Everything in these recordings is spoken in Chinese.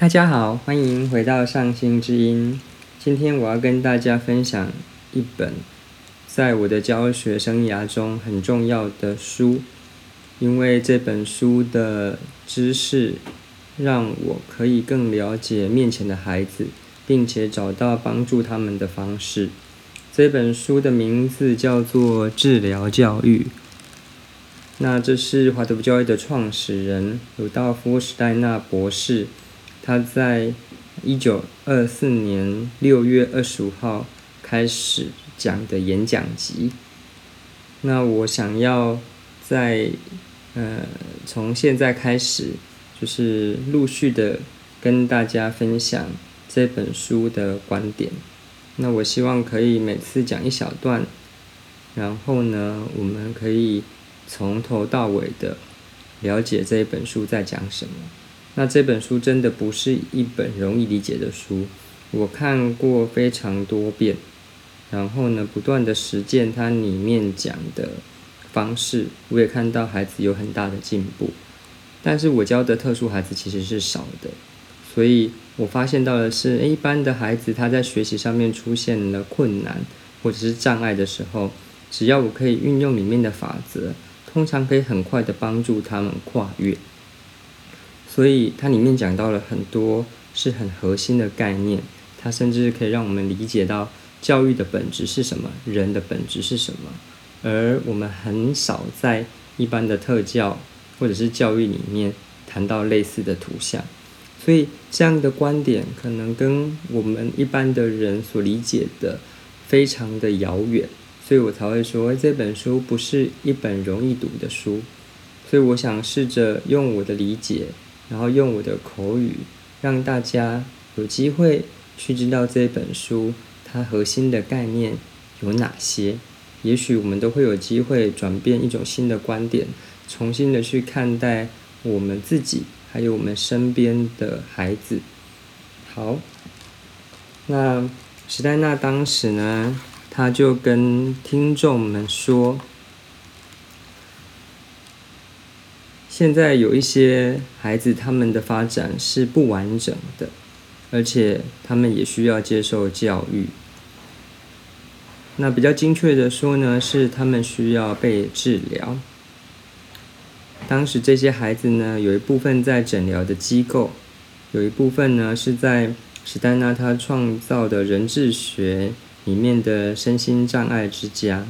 大家好，欢迎回到上星之音。今天我要跟大家分享一本在我的教学生涯中很重要的书，因为这本书的知识让我可以更了解面前的孩子，并且找到帮助他们的方式。这本书的名字叫做《治疗教育》。那这是华德福教育的创始人鲁道夫·史戴纳博士，他在一九二四年六月二十五号开始讲的演讲集。那我想要在呃从现在开始，就是陆续的跟大家分享这本书的观点。那我希望可以每次讲一小段，然后呢，我们可以。从头到尾的了解这一本书在讲什么。那这本书真的不是一本容易理解的书，我看过非常多遍，然后呢，不断的实践它里面讲的方式，我也看到孩子有很大的进步。但是我教的特殊孩子其实是少的，所以我发现到的是，一般的孩子他在学习上面出现了困难或者是障碍的时候，只要我可以运用里面的法则。通常可以很快的帮助他们跨越，所以它里面讲到了很多是很核心的概念，它甚至可以让我们理解到教育的本质是什么，人的本质是什么，而我们很少在一般的特教或者是教育里面谈到类似的图像，所以这样的观点可能跟我们一般的人所理解的非常的遥远。所以我才会说这本书不是一本容易读的书，所以我想试着用我的理解，然后用我的口语，让大家有机会去知道这本书它核心的概念有哪些。也许我们都会有机会转变一种新的观点，重新的去看待我们自己，还有我们身边的孩子。好，那史黛娜当时呢？他就跟听众们说：“现在有一些孩子，他们的发展是不完整的，而且他们也需要接受教育。那比较精确的说呢，是他们需要被治疗。当时这些孩子呢，有一部分在诊疗的机构，有一部分呢是在史丹纳他创造的人智学。”里面的身心障碍之家，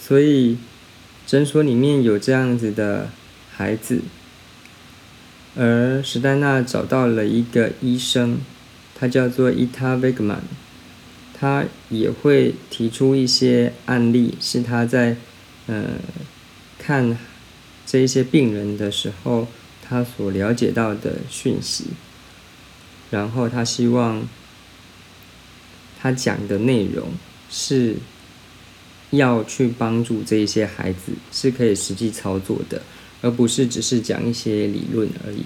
所以诊所里面有这样子的孩子，而史丹娜找到了一个医生，他叫做伊塔维格曼，他也会提出一些案例，是他在呃看这一些病人的时候，他所了解到的讯息，然后他希望。他讲的内容是要去帮助这一些孩子，是可以实际操作的，而不是只是讲一些理论而已。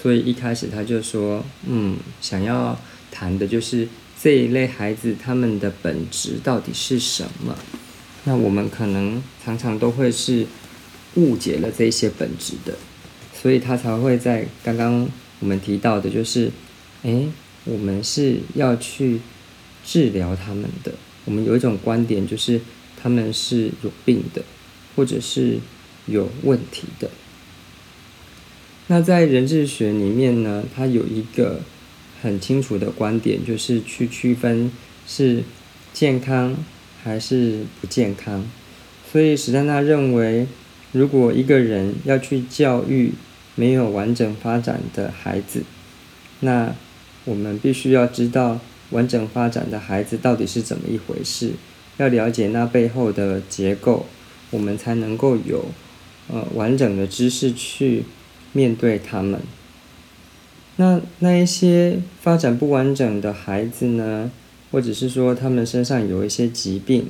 所以一开始他就说：“嗯，想要谈的就是这一类孩子他们的本质到底是什么？那我们可能常常都会是误解了这些本质的，所以他才会在刚刚我们提到的，就是诶，我们是要去。”治疗他们的，我们有一种观点，就是他们是有病的，或者是有问题的。那在人质学里面呢，它有一个很清楚的观点，就是去区分是健康还是不健康。所以史丹纳认为，如果一个人要去教育没有完整发展的孩子，那我们必须要知道。完整发展的孩子到底是怎么一回事？要了解那背后的结构，我们才能够有呃完整的知识去面对他们。那那一些发展不完整的孩子呢，或者是说他们身上有一些疾病，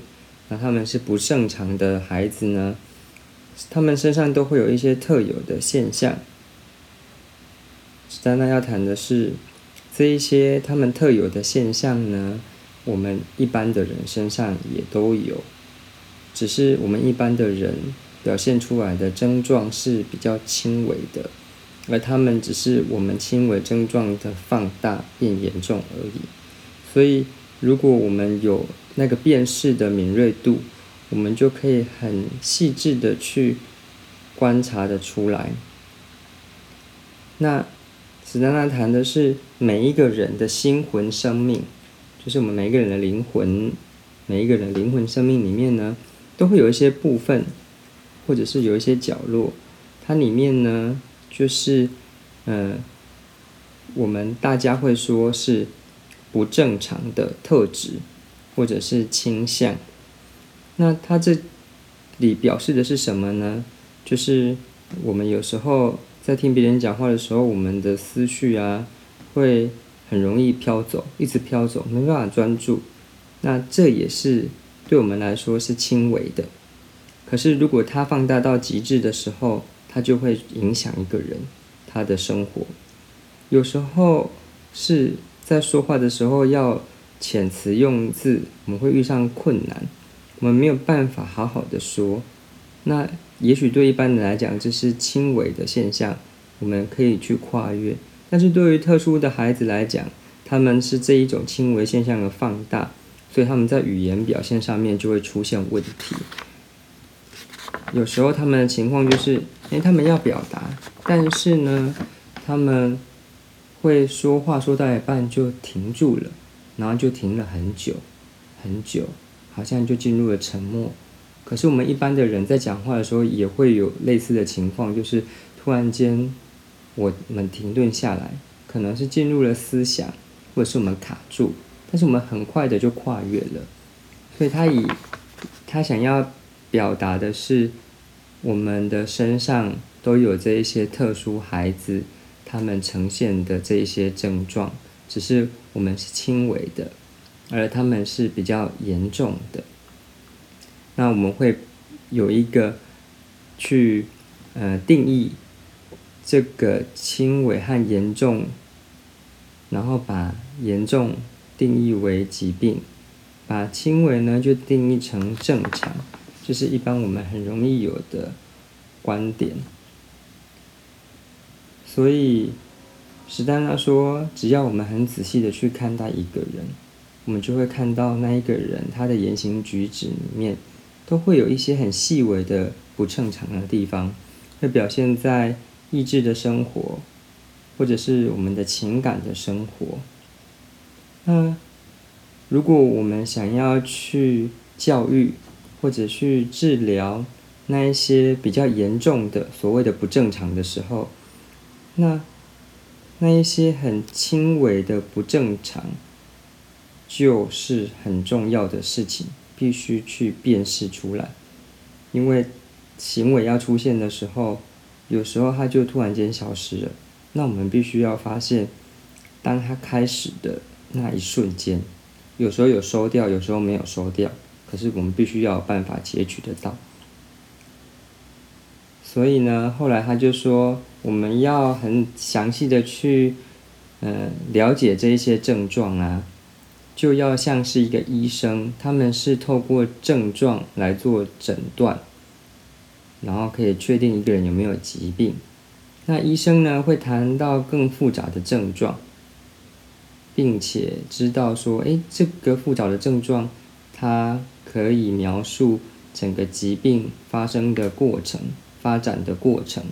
那他们是不正常的孩子呢？他们身上都会有一些特有的现象。丹娜要谈的是。这一些他们特有的现象呢，我们一般的人身上也都有，只是我们一般的人表现出来的症状是比较轻微的，而他们只是我们轻微症状的放大变严重而已。所以，如果我们有那个辨识的敏锐度，我们就可以很细致的去观察的出来。那史丹纳谈的是每一个人的心魂生命，就是我们每一个人的灵魂，每一个人灵魂生命里面呢，都会有一些部分，或者是有一些角落，它里面呢，就是，呃，我们大家会说是不正常的特质，或者是倾向。那它这里表示的是什么呢？就是我们有时候。在听别人讲话的时候，我们的思绪啊，会很容易飘走，一直飘走，没办法专注。那这也是对我们来说是轻微的。可是如果它放大到极致的时候，它就会影响一个人他的生活。有时候是在说话的时候要遣词用字，我们会遇上困难，我们没有办法好好的说。那也许对一般人来讲，这是轻微的现象，我们可以去跨越。但是对于特殊的孩子来讲，他们是这一种轻微现象的放大，所以他们在语言表现上面就会出现问题。有时候他们的情况就是，诶，他们要表达，但是呢，他们会说话说到一半就停住了，然后就停了很久，很久，好像就进入了沉默。可是我们一般的人在讲话的时候也会有类似的情况，就是突然间我们停顿下来，可能是进入了思想，或者是我们卡住，但是我们很快的就跨越了。所以他以他想要表达的是，我们的身上都有这一些特殊孩子他们呈现的这一些症状，只是我们是轻微的，而他们是比较严重的。那我们会有一个去呃定义这个轻微和严重，然后把严重定义为疾病，把轻微呢就定义成正常，这是一般我们很容易有的观点。所以史丹纳说，只要我们很仔细的去看待一个人，我们就会看到那一个人他的言行举止里面。都会有一些很细微的不正常的地方，会表现在意志的生活，或者是我们的情感的生活。那如果我们想要去教育或者去治疗那一些比较严重的所谓的不正常的时候，那那一些很轻微的不正常，就是很重要的事情。必须去辨识出来，因为行为要出现的时候，有时候它就突然间消失了。那我们必须要发现，当它开始的那一瞬间，有时候有收掉，有时候没有收掉。可是我们必须要有办法截取得到。所以呢，后来他就说，我们要很详细的去，呃，了解这一些症状啊。就要像是一个医生，他们是透过症状来做诊断，然后可以确定一个人有没有疾病。那医生呢会谈到更复杂的症状，并且知道说，诶，这个复杂的症状，它可以描述整个疾病发生的过程、发展的过程。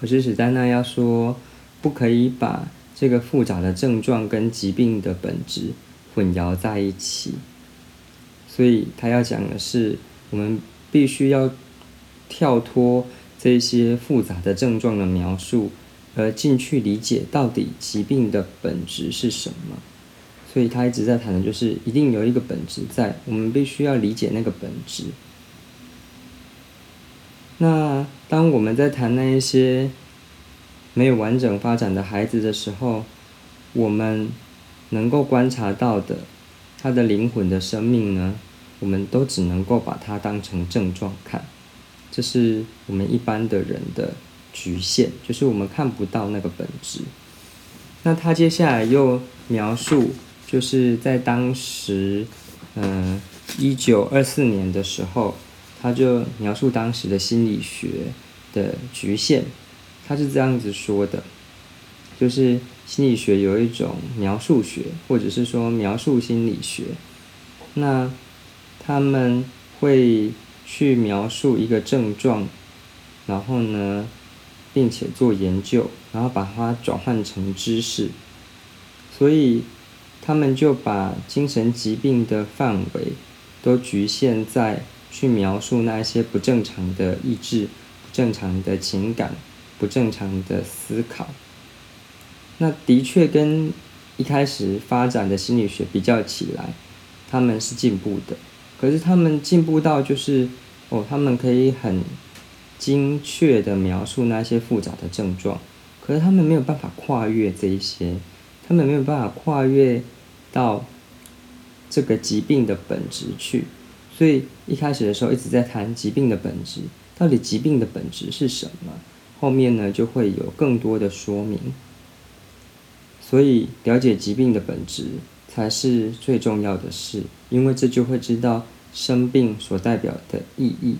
可是史丹纳要说，不可以把这个复杂的症状跟疾病的本质。混淆在一起，所以他要讲的是，我们必须要跳脱这些复杂的症状的描述，而进去理解到底疾病的本质是什么。所以他一直在谈的就是，一定有一个本质在，我们必须要理解那个本质。那当我们在谈那一些没有完整发展的孩子的时候，我们。能够观察到的，他的灵魂的生命呢，我们都只能够把它当成症状看，这是我们一般的人的局限，就是我们看不到那个本质。那他接下来又描述，就是在当时，嗯，一九二四年的时候，他就描述当时的心理学的局限，他是这样子说的，就是心理学有一种描述学，或者是说描述心理学，那他们会去描述一个症状，然后呢，并且做研究，然后把它转换成知识，所以他们就把精神疾病的范围都局限在去描述那些不正常的意志、不正常的情感。不正常的思考，那的确跟一开始发展的心理学比较起来，他们是进步的。可是他们进步到就是，哦，他们可以很精确的描述那些复杂的症状，可是他们没有办法跨越这一些，他们没有办法跨越到这个疾病的本质去。所以一开始的时候一直在谈疾病的本质，到底疾病的本质是什么？后面呢就会有更多的说明，所以了解疾病的本质才是最重要的事，因为这就会知道生病所代表的意义。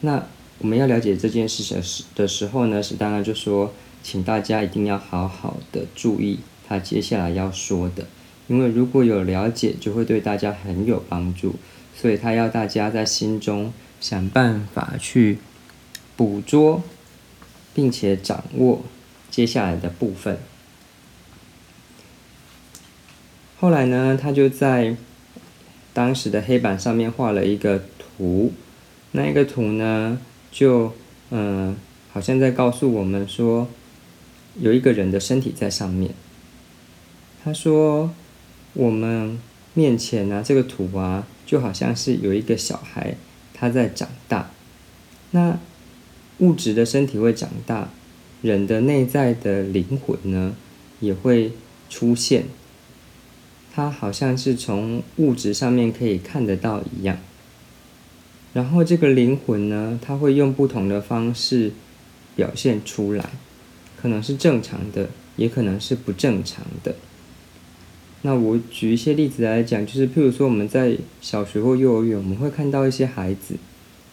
那我们要了解这件事的时的时候呢，是当然就说，请大家一定要好好的注意他接下来要说的，因为如果有了解，就会对大家很有帮助。所以他要大家在心中想办法去捕捉。并且掌握接下来的部分。后来呢，他就在当时的黑板上面画了一个图，那一个图呢，就嗯，好像在告诉我们说，有一个人的身体在上面。他说，我们面前呢，这个图啊，就好像是有一个小孩他在长大，那。物质的身体会长大，人的内在的灵魂呢也会出现。它好像是从物质上面可以看得到一样。然后这个灵魂呢，它会用不同的方式表现出来，可能是正常的，也可能是不正常的。那我举一些例子来讲，就是譬如说我们在小学或幼儿园，我们会看到一些孩子。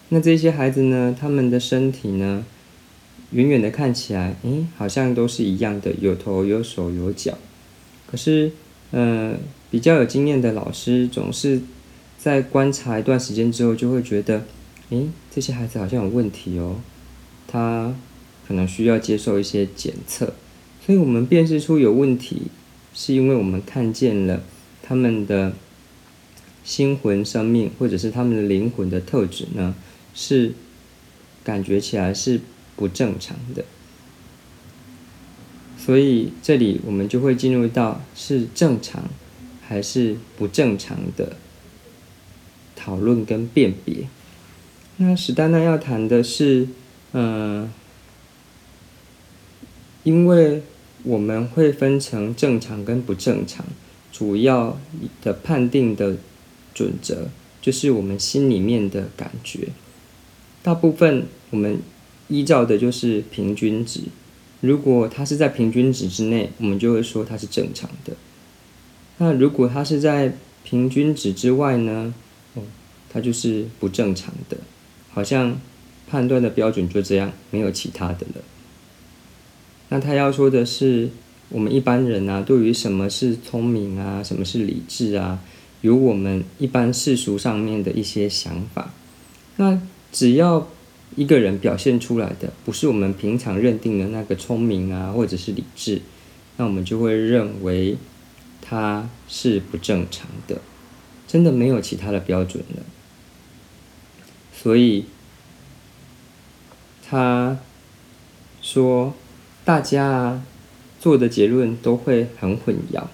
那这些孩子呢？他们的身体呢，远远的看起来，诶，好像都是一样的，有头有手有脚。可是，呃，比较有经验的老师总是在观察一段时间之后，就会觉得，诶，这些孩子好像有问题哦，他可能需要接受一些检测。所以我们辨识出有问题，是因为我们看见了他们的心魂生命，或者是他们的灵魂的特质呢？是感觉起来是不正常的，所以这里我们就会进入到是正常还是不正常的讨论跟辨别。那史丹娜要谈的是，嗯，因为我们会分成正常跟不正常，主要的判定的准则就是我们心里面的感觉。大部分我们依照的就是平均值，如果它是在平均值之内，我们就会说它是正常的。那如果它是在平均值之外呢？哦，它就是不正常的。好像判断的标准就这样，没有其他的了。那他要说的是，我们一般人啊，对于什么是聪明啊，什么是理智啊，有我们一般世俗上面的一些想法。那只要一个人表现出来的不是我们平常认定的那个聪明啊，或者是理智，那我们就会认为他是不正常的，真的没有其他的标准了。所以他说，大家做的结论都会很混淆，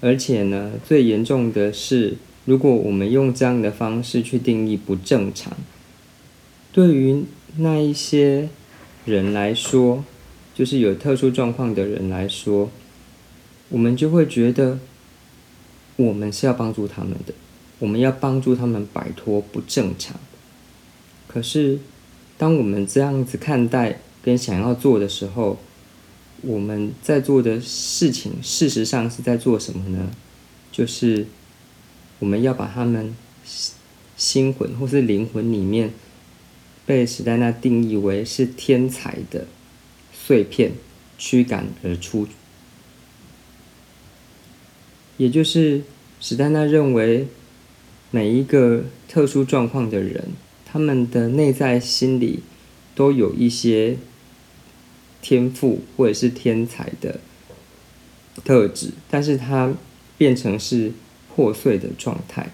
而且呢，最严重的是。如果我们用这样的方式去定义不正常，对于那一些人来说，就是有特殊状况的人来说，我们就会觉得我们是要帮助他们的，我们要帮助他们摆脱不正常。可是，当我们这样子看待跟想要做的时候，我们在做的事情，事实上是在做什么呢？就是。我们要把他们心魂或是灵魂里面被史丹纳定义为是天才的碎片驱赶而出，也就是史丹纳认为每一个特殊状况的人，他们的内在心理都有一些天赋或者是天才的特质，但是他变成是破碎的状态。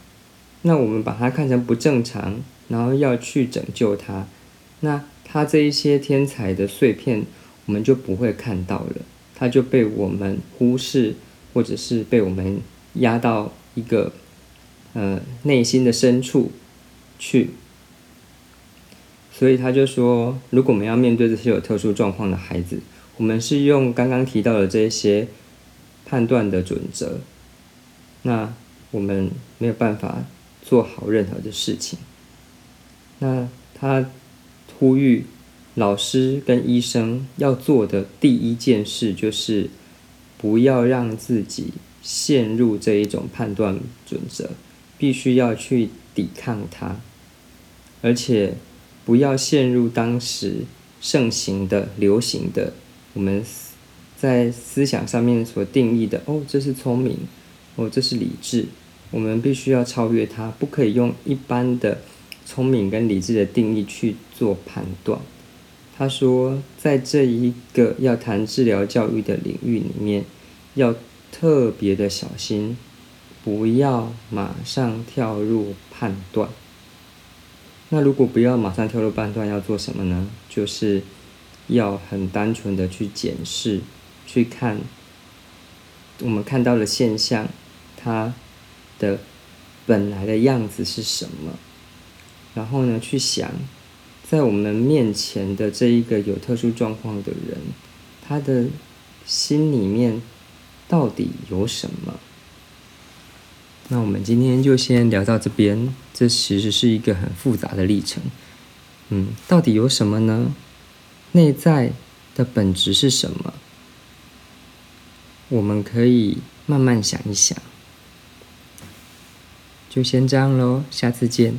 那我们把它看成不正常，然后要去拯救他，那他这一些天才的碎片，我们就不会看到了，他就被我们忽视，或者是被我们压到一个呃内心的深处去。所以他就说，如果我们要面对这些有特殊状况的孩子，我们是用刚刚提到的这些判断的准则，那我们没有办法。做好任何的事情。那他呼吁老师跟医生要做的第一件事，就是不要让自己陷入这一种判断准则，必须要去抵抗它，而且不要陷入当时盛行的、流行的我们在思想上面所定义的。哦，这是聪明，哦，这是理智。我们必须要超越它，不可以用一般的聪明跟理智的定义去做判断。他说，在这一个要谈治疗教育的领域里面，要特别的小心，不要马上跳入判断。那如果不要马上跳入判断，要做什么呢？就是要很单纯的去检视，去看我们看到的现象，它。的本来的样子是什么？然后呢，去想，在我们面前的这一个有特殊状况的人，他的心里面到底有什么？那我们今天就先聊到这边。这其实是一个很复杂的历程。嗯，到底有什么呢？内在的本质是什么？我们可以慢慢想一想。就先这样喽，下次见。